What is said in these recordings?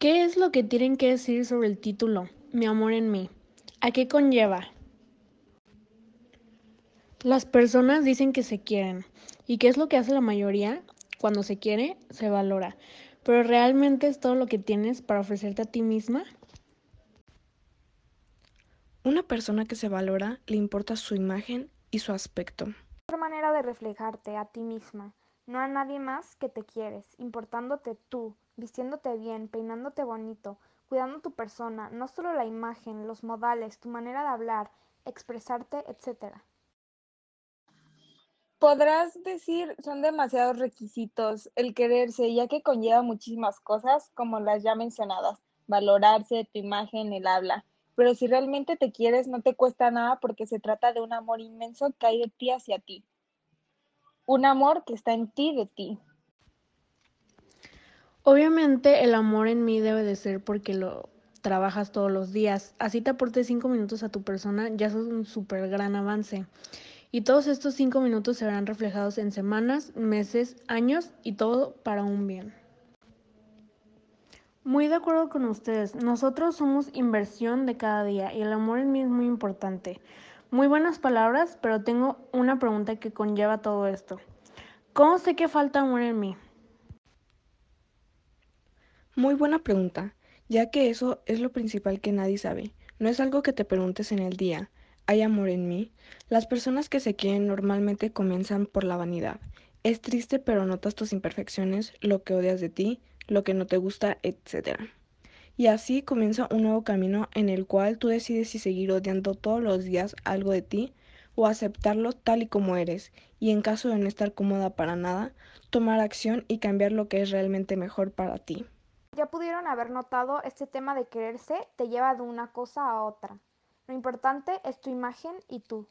¿Qué es lo que tienen que decir sobre el título, Mi amor en mí? ¿A qué conlleva? Las personas dicen que se quieren. ¿Y qué es lo que hace la mayoría? Cuando se quiere, se valora. Pero ¿realmente es todo lo que tienes para ofrecerte a ti misma? Una persona que se valora le importa su imagen y su aspecto. Otra manera de reflejarte a ti misma, no a nadie más que te quieres, importándote tú, vistiéndote bien, peinándote bonito, cuidando tu persona, no solo la imagen, los modales, tu manera de hablar, expresarte, etc. Podrás decir son demasiados requisitos el quererse, ya que conlleva muchísimas cosas como las ya mencionadas, valorarse, tu imagen, el habla. Pero si realmente te quieres, no te cuesta nada porque se trata de un amor inmenso que hay de ti hacia ti. Un amor que está en ti de ti. Obviamente el amor en mí debe de ser porque lo trabajas todos los días. Así te aportes cinco minutos a tu persona, ya es un súper gran avance. Y todos estos cinco minutos se verán reflejados en semanas, meses, años y todo para un bien. Muy de acuerdo con ustedes, nosotros somos inversión de cada día y el amor en mí es muy importante. Muy buenas palabras, pero tengo una pregunta que conlleva todo esto. ¿Cómo sé que falta amor en mí? Muy buena pregunta, ya que eso es lo principal que nadie sabe. No es algo que te preguntes en el día. ¿Hay amor en mí? Las personas que se quieren normalmente comienzan por la vanidad. Es triste, pero notas tus imperfecciones, lo que odias de ti, lo que no te gusta, etc. Y así comienza un nuevo camino en el cual tú decides si seguir odiando todos los días algo de ti o aceptarlo tal y como eres, y en caso de no estar cómoda para nada, tomar acción y cambiar lo que es realmente mejor para ti. Ya pudieron haber notado, este tema de quererse te lleva de una cosa a otra. Lo importante es tu imagen y tú.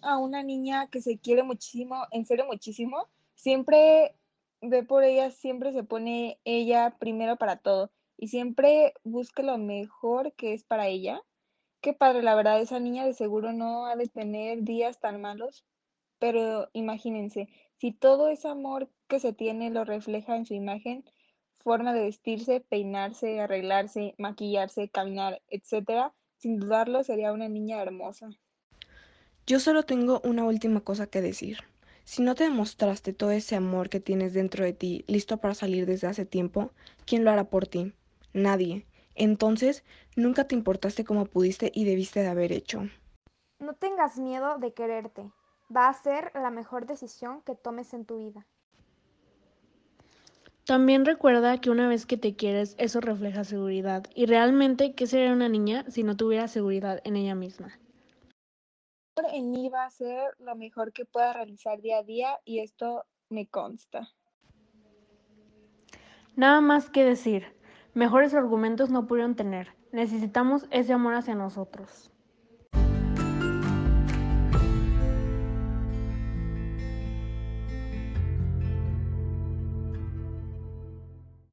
A una niña que se quiere muchísimo, en serio muchísimo, siempre ve por ella, siempre se pone ella primero para todo y siempre busca lo mejor que es para ella. Qué padre, la verdad, esa niña de seguro no ha de tener días tan malos, pero imagínense, si todo ese amor que se tiene lo refleja en su imagen, forma de vestirse, peinarse, arreglarse, maquillarse, caminar, etc., sin dudarlo sería una niña hermosa. Yo solo tengo una última cosa que decir. Si no te demostraste todo ese amor que tienes dentro de ti, listo para salir desde hace tiempo, ¿quién lo hará por ti? Nadie. Entonces, nunca te importaste como pudiste y debiste de haber hecho. No tengas miedo de quererte. Va a ser la mejor decisión que tomes en tu vida. También recuerda que una vez que te quieres, eso refleja seguridad. Y realmente, ¿qué sería una niña si no tuviera seguridad en ella misma? En mí va a ser lo mejor que pueda realizar día a día y esto me consta. Nada más que decir, mejores argumentos no pudieron tener. Necesitamos ese amor hacia nosotros.